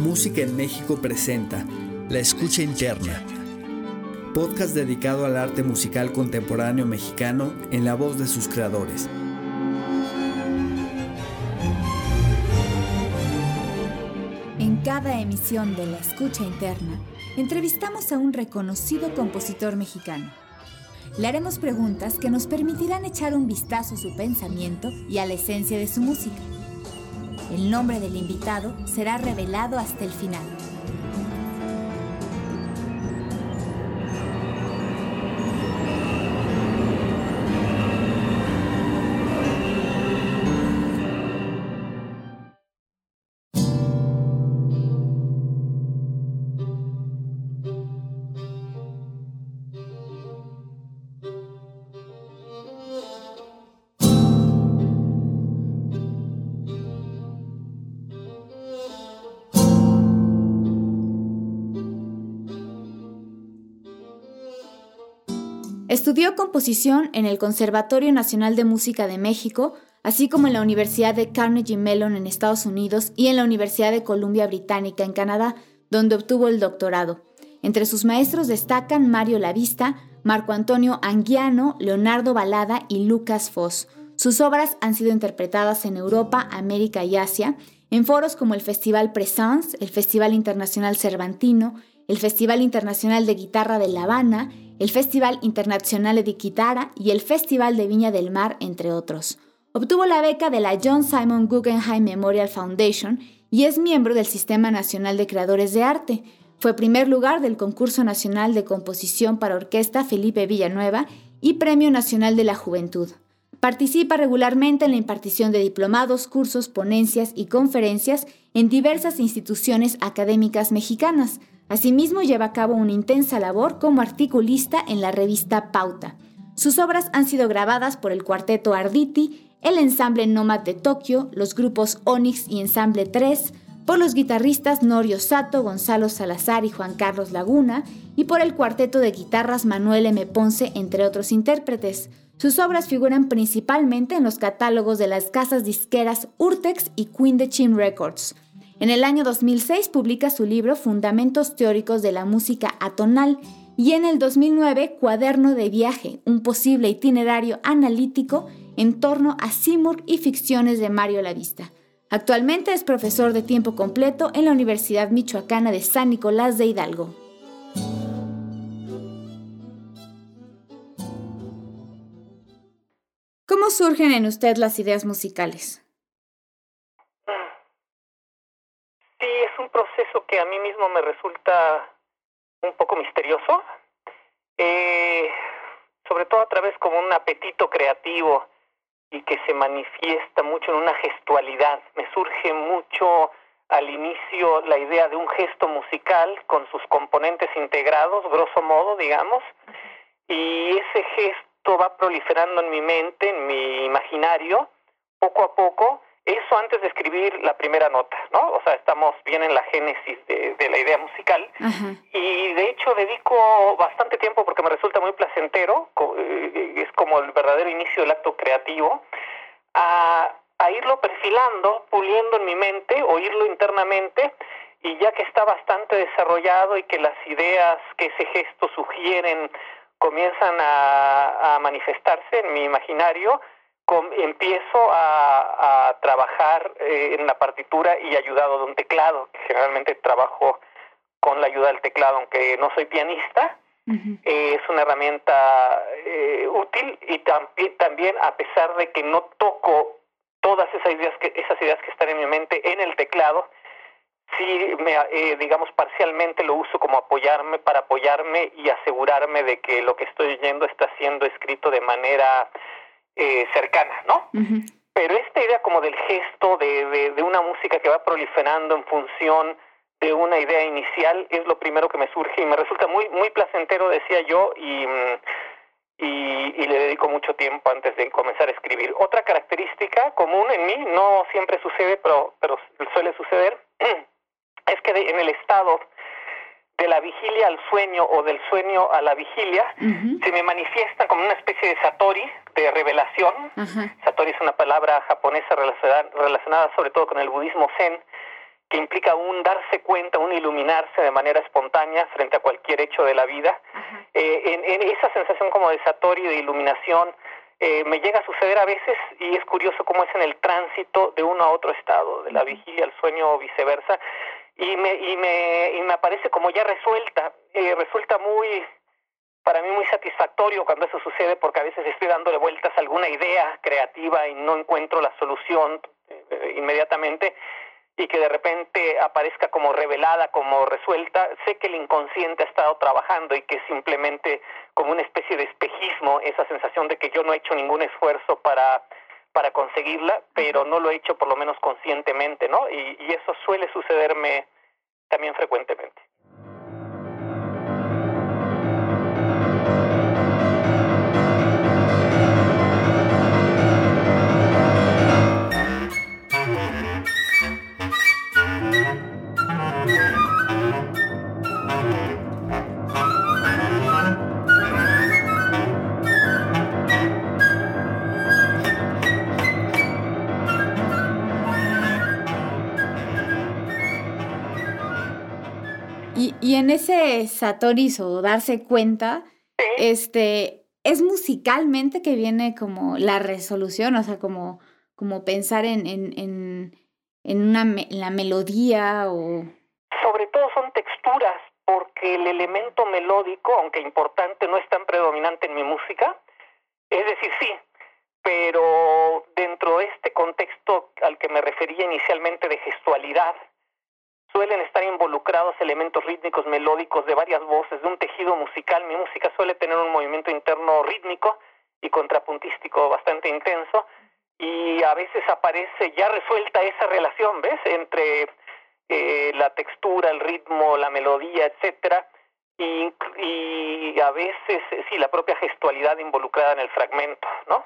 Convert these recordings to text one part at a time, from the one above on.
Música en México presenta La Escucha Interna, podcast dedicado al arte musical contemporáneo mexicano en la voz de sus creadores. En cada emisión de La Escucha Interna, entrevistamos a un reconocido compositor mexicano. Le haremos preguntas que nos permitirán echar un vistazo a su pensamiento y a la esencia de su música. El nombre del invitado será revelado hasta el final. Estudió composición en el Conservatorio Nacional de Música de México, así como en la Universidad de Carnegie Mellon en Estados Unidos y en la Universidad de Columbia Británica en Canadá, donde obtuvo el doctorado. Entre sus maestros destacan Mario Lavista, Marco Antonio Anguiano, Leonardo Balada y Lucas Foss. Sus obras han sido interpretadas en Europa, América y Asia, en foros como el Festival Presence, el Festival Internacional Cervantino, el Festival Internacional de Guitarra de La Habana, el Festival Internacional de Guitarra y el Festival de Viña del Mar, entre otros. Obtuvo la beca de la John Simon Guggenheim Memorial Foundation y es miembro del Sistema Nacional de Creadores de Arte. Fue primer lugar del Concurso Nacional de Composición para Orquesta Felipe Villanueva y Premio Nacional de la Juventud. Participa regularmente en la impartición de diplomados, cursos, ponencias y conferencias en diversas instituciones académicas mexicanas, Asimismo, lleva a cabo una intensa labor como articulista en la revista Pauta. Sus obras han sido grabadas por el cuarteto Arditi, el ensamble Nomad de Tokio, los grupos Onyx y Ensamble 3, por los guitarristas Norio Sato, Gonzalo Salazar y Juan Carlos Laguna, y por el cuarteto de guitarras Manuel M. Ponce, entre otros intérpretes. Sus obras figuran principalmente en los catálogos de las casas disqueras Urtex y Queen de Chin Records. En el año 2006 publica su libro Fundamentos Teóricos de la Música Atonal y en el 2009 Cuaderno de Viaje, un posible itinerario analítico en torno a Simur y ficciones de Mario Lavista. Actualmente es profesor de tiempo completo en la Universidad Michoacana de San Nicolás de Hidalgo. ¿Cómo surgen en usted las ideas musicales? Proceso que a mí mismo me resulta un poco misterioso, eh, sobre todo a través como un apetito creativo y que se manifiesta mucho en una gestualidad. Me surge mucho al inicio la idea de un gesto musical con sus componentes integrados, grosso modo, digamos, y ese gesto va proliferando en mi mente, en mi imaginario, poco a poco, eso antes de escribir la primera nota, ¿no? O sea, estamos bien en la génesis de, la idea musical. Y de hecho dedico bastante tiempo porque me resulta muy placentero, eh, es como el verdadero inicio del acto creativo, a, a irlo perfilando, puliendo en mi mente, oírlo internamente, y ya que está bastante desarrollado y que las ideas que ese gesto sugieren comienzan a, a manifestarse en mi imaginario, empiezo a, trabajar eh, en la partitura y ayudado de un teclado, que generalmente trabajo con la ayuda del teclado, aunque no soy pianista, eh, es una herramienta eh, útil y también a pesar de que no toco todas esas ideas que esas ideas que están en mi mente en el teclado, sí me, digamos parcialmente lo uso como apoyarme para apoyarme y asegurarme de que lo que estoy oyendo está siendo escrito de manera eh, cercana, ¿no? Pero esta idea como del gesto de, de, una música que va proliferando en función de una idea inicial es lo primero que me surge y me resulta muy muy placentero, decía yo, y, y, le dedico mucho tiempo antes de comenzar a escribir. Otra característica común en mí, no siempre sucede, pero, pero suele suceder, es que en el estado de la vigilia al sueño o del sueño a la vigilia, se me manifiesta como una especie de satori, de revelación. Satori es una palabra japonesa relacionada, sobre todo con el budismo zen, que implica un darse cuenta, un iluminarse de manera espontánea frente a cualquier hecho de la vida. Eh, en, esa sensación como de satori, de iluminación, eh, me llega a suceder a veces y es curioso cómo es en el tránsito de uno a otro estado, de la vigilia al sueño o viceversa, y me, y me, y me aparece como ya resuelta, eh, resulta muy, para mí muy satisfactorio cuando eso sucede porque a veces estoy dándole vueltas a alguna idea creativa y no encuentro la solución inmediatamente y que de repente aparezca como revelada, como resuelta, sé que el inconsciente ha estado trabajando y que simplemente como una especie de espejismo, esa sensación de que yo no he hecho ningún esfuerzo para, para conseguirla, pero no lo he hecho por lo menos conscientemente, ¿no? Y, y eso suele sucederme también frecuentemente. En ese Satoris o darse cuenta, este, es musicalmente que viene como la resolución, o sea, como, como pensar en, en, en, en una la melodía o... Sobre todo son texturas, porque el elemento melódico, aunque importante, no es tan predominante en mi música. Es decir, sí, pero dentro de este contexto al que me refería inicialmente de gestualidad, suelen estar involucrados elementos rítmicos melódicos de varias voces, de un tejido musical. Mi música suele tener un movimiento interno rítmico y contrapuntístico bastante intenso y a veces aparece ya resuelta esa relación, ¿ves? Entre eh, la textura, el ritmo, la melodía, etcétera, y, y a veces, sí, la propia gestualidad involucrada en el fragmento, ¿no?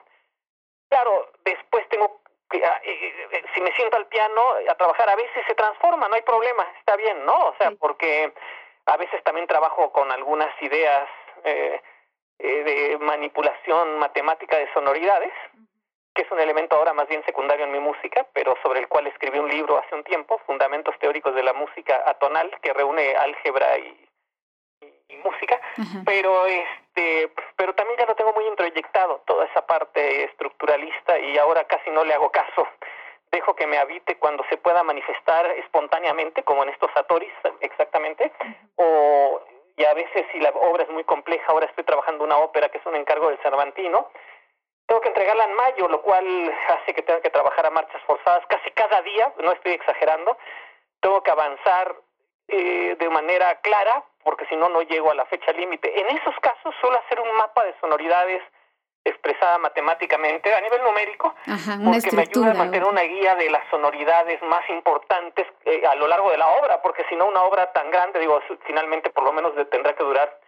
Claro, después tengo si me siento al piano a trabajar, a veces se transforma, no hay problema, está bien, ¿no? O sea, porque a veces también trabajo con algunas ideas eh, eh, de manipulación matemática de sonoridades, que es un elemento ahora más bien secundario en mi música, pero sobre el cual escribí un libro hace un tiempo, Fundamentos Teóricos de la Música Atonal, que reúne álgebra y música, pero este, pero también ya lo tengo muy introyectado toda esa parte estructuralista y ahora casi no le hago caso. Dejo que me habite cuando se pueda manifestar espontáneamente, como en estos atoris exactamente, o y a veces si la obra es muy compleja, ahora estoy trabajando una ópera que es un encargo del Cervantino, tengo que entregarla en mayo, lo cual hace que tenga que trabajar a marchas forzadas casi cada día, no estoy exagerando, tengo que avanzar eh, de manera clara porque si no, no llego a la fecha límite. En esos casos suelo hacer un mapa de sonoridades expresada matemáticamente a nivel numérico, porque me ayuda a mantener una guía de las sonoridades más importantes eh, a lo largo de la obra, porque si no una obra tan grande, digo, finalmente por lo menos tendrá que durar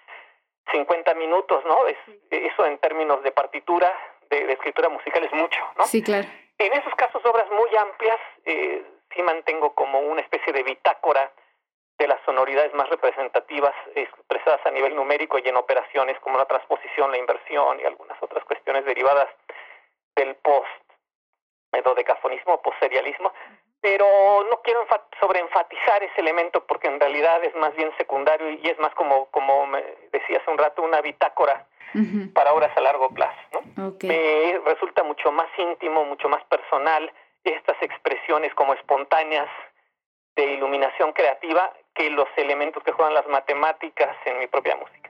50 minutos, ¿no? eso en términos de partitura, de, escritura musical es mucho, ¿no? Sí, claro. En esos casos, obras muy amplias, eh, sí mantengo como una especie de bitácora de las sonoridades más representativas expresadas a nivel numérico y en operaciones como la transposición, la inversión y algunas otras cuestiones derivadas del post dodecafonismo, post-serialismo, pero no quiero sobreenfatizar ese elemento porque en realidad es más bien secundario y es más como, como me decía hace un rato, una bitácora para obras a largo plazo. Me resulta mucho más íntimo, mucho más personal estas expresiones como espontáneas de iluminación creativa que los elementos que juegan las matemáticas en mi propia música.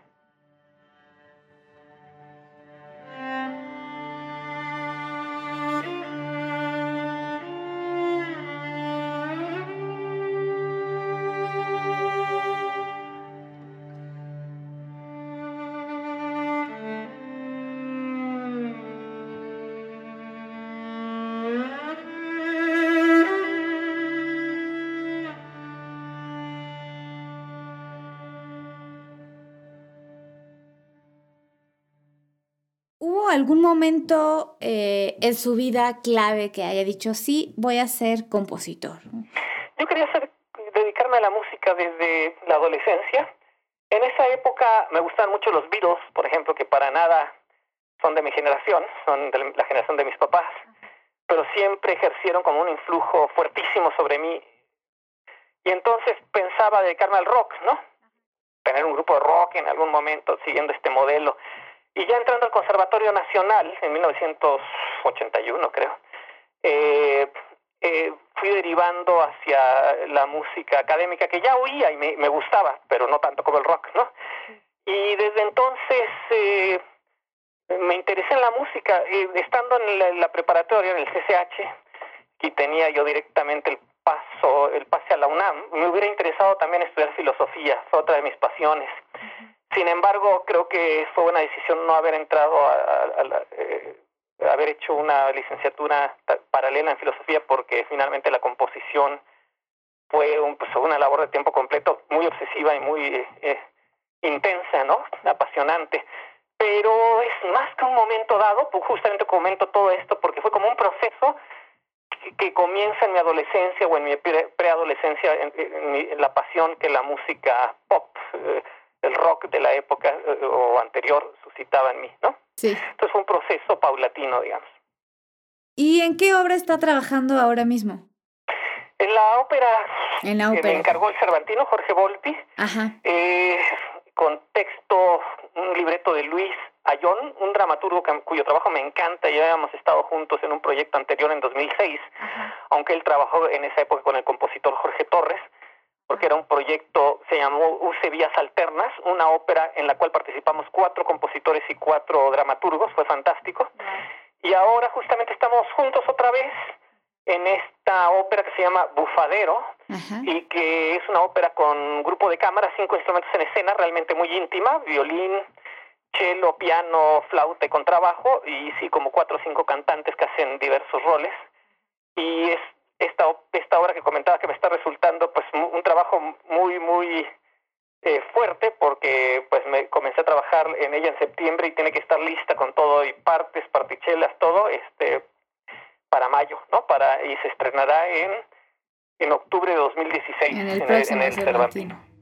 Algún momento eh, en su vida clave que haya dicho, sí, voy a ser compositor? Yo quería dedicarme a la música desde la adolescencia. En esa época me gustaban mucho los Beatles, por ejemplo, que para nada son de mi generación, son de la generación de mis papás, pero siempre ejercieron como un influjo fuertísimo sobre mí. Y entonces pensaba dedicarme al rock, ¿no? Tener un grupo de rock en algún momento siguiendo este modelo. Y ya entrando al Conservatorio Nacional en 1981, creo, eh, eh, fui derivando hacia la música académica que ya oía y me, me, gustaba, pero no tanto como el rock, ¿no? Y desde entonces eh, me interesé en la música, estando en la, en la, preparatoria, en el CCH, y tenía yo directamente el paso, el pase a la UNAM, me hubiera interesado también estudiar filosofía, fue otra de mis pasiones. Sin embargo, creo que fue una decisión no haber entrado a, eh, haber hecho una licenciatura paralela en filosofía porque finalmente la composición fue un, pues, una labor de tiempo completo muy obsesiva y muy eh, intensa, ¿no? Apasionante. Pero es más que un momento dado, pues justamente comento todo esto porque fue como un proceso que, que comienza en mi adolescencia o en mi pre preadolescencia, en, en, mi, en, la pasión que la música pop, eh, el rock de la época eh, o anterior suscitaba en mí, ¿no? Sí. Entonces fue un proceso paulatino, digamos. ¿Y en qué obra está trabajando ahora mismo? En la ópera, en la ópera. que me encargó el Cervantino, Jorge Volpi, Ajá. Eh, con texto, un libreto de Luis Ayón, un dramaturgo cuyo trabajo me encanta, ya habíamos estado juntos en un proyecto anterior en 2006, Ajá. aunque él trabajó en esa época con el compositor Jorge Torres, porque era un proyecto, se llamó Use Vías Alternas, una ópera en la cual participamos cuatro compositores y cuatro dramaturgos, fue fantástico. Y ahora justamente estamos juntos otra vez en esta ópera que se llama Bufadero, Ajá. y que es una ópera con grupo de cámara, cinco instrumentos en escena, realmente muy íntima, violín, cello, piano, flauta y contrabajo, y sí, como cuatro o cinco cantantes que hacen diversos roles. Y es esta, esta obra que comentaba que me está resultando pues un trabajo muy, muy eh, fuerte porque pues me comencé a trabajar en ella en septiembre y tiene que estar lista con todo y partes, partichelas, todo este para mayo, ¿no? Para y se estrenará en en octubre de 2016 en el en próximo en el Cervantino.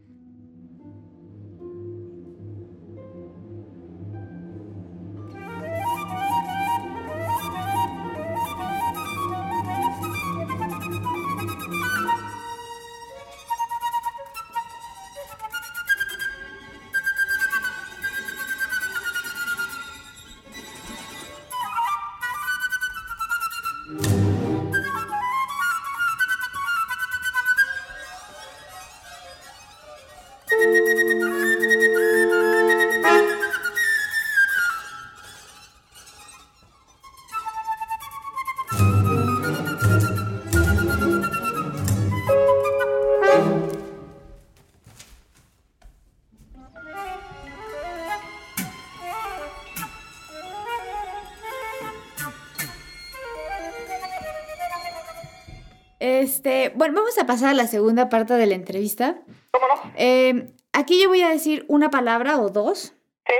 Bueno, vamos a pasar a la segunda parte de la entrevista. ¿Cómo no? Eh, aquí yo voy a decir una palabra o dos Sí.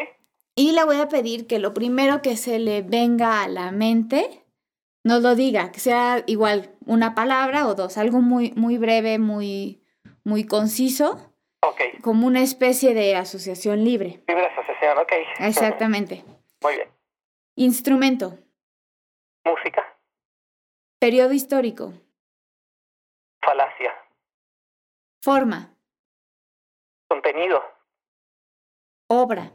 y le voy a pedir que lo primero que se le venga a la mente nos lo diga, que sea igual una palabra o dos, algo muy, muy breve, muy, muy conciso, Ok. como una especie de asociación libre. Libre asociación, ok. Exactamente. Muy bien. Instrumento, Música, periodo histórico, falacia, forma, contenido, obra,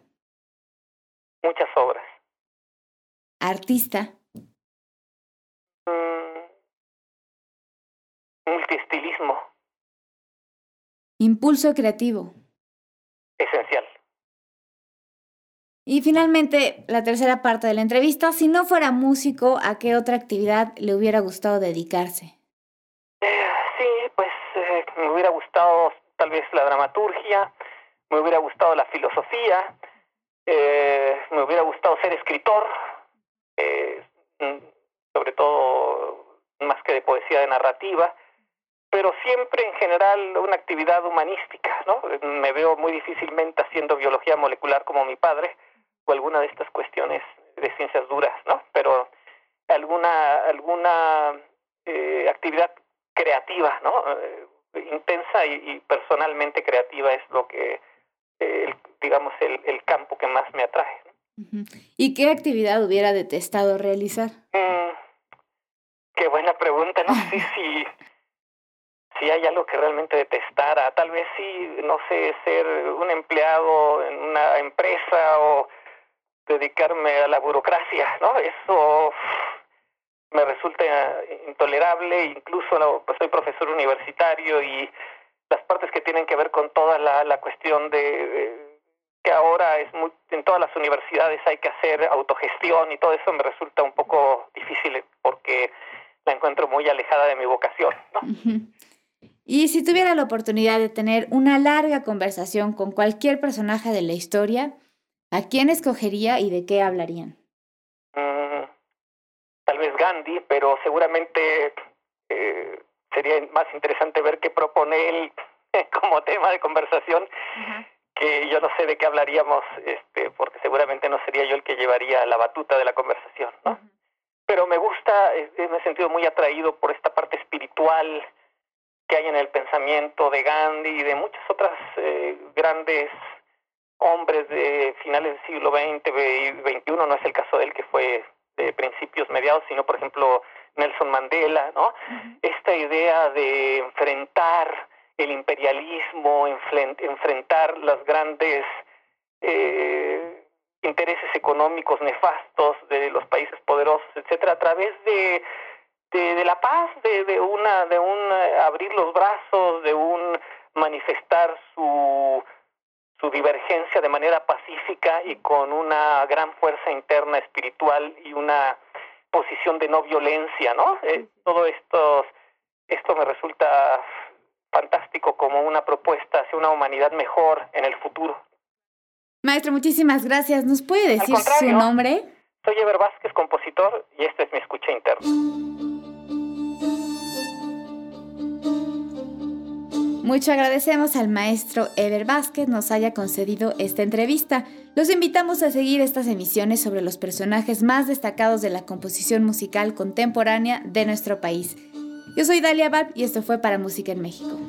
muchas obras. artista, Mm, multiestilismo, impulso creativo. esencial. Y finalmente, la tercera parte de la entrevista, si no fuera músico, ¿a qué otra actividad le hubiera gustado dedicarse? Eh, me hubiera gustado tal vez la dramaturgia, me hubiera gustado la filosofía, eh, me hubiera gustado ser escritor, eh, mm, sobre todo más que de poesía de narrativa, pero siempre en general una actividad humanística, ¿no? Me veo muy difícilmente haciendo biología molecular como mi padre o alguna de estas cuestiones de ciencias duras, ¿no? Pero alguna alguna eh, actividad creativa, ¿no? Intensa y, y, personalmente creativa es lo que, eh, digamos, el, el, campo que más me atrae. ¿Y qué actividad hubiera detestado realizar? Mm, qué buena pregunta, no sé si, si hay algo que realmente detestara, tal vez sí, no sé, ser un empleado en una empresa o dedicarme a la burocracia, ¿no? Eso me resulta intolerable, incluso pues soy profesor universitario y las partes que tienen que ver con toda la, la cuestión de, que ahora es muy, en todas las universidades hay que hacer autogestión y todo eso me resulta un poco difícil porque la encuentro muy alejada de mi vocación. ¿no? Y si tuviera la oportunidad de tener una larga conversación con cualquier personaje de la historia, ¿a quién escogería y de qué hablarían? Mm, vez Gandhi, pero seguramente eh, sería más interesante ver qué propone él como tema de conversación, que yo no sé de qué hablaríamos, este, porque seguramente no sería yo el que llevaría la batuta de la conversación, ¿no? Pero me gusta, eh, me he sentido muy atraído por esta parte espiritual, que hay en el pensamiento de Gandhi y de muchas otras eh, grandes hombres de finales del siglo XX y XXI, no es el caso de él que fue de principios mediados, sino por ejemplo Nelson Mandela, ¿no? Esta idea de enfrentar el imperialismo, enfrentar las grandes eh, intereses económicos nefastos de los países poderosos, etcétera, a través de de, la paz, de, de, una, de un eh, abrir los brazos, de un manifestar su, su divergencia de manera pacífica y con una gran fuerza interna espiritual y una posición de no violencia, ¿no? Eh, todo esto, esto me resulta fantástico como una propuesta hacia una humanidad mejor en el futuro. Maestro, muchísimas gracias. ¿Nos puede decir su nombre? Soy Ever Vázquez, compositor, y esta es mi escucha interna. Mucho agradecemos al maestro Ever Vázquez nos haya concedido esta entrevista. Los invitamos a seguir estas emisiones sobre los personajes más destacados de la composición musical contemporánea de nuestro país. Yo soy Dalia Bab y esto fue para Música en México.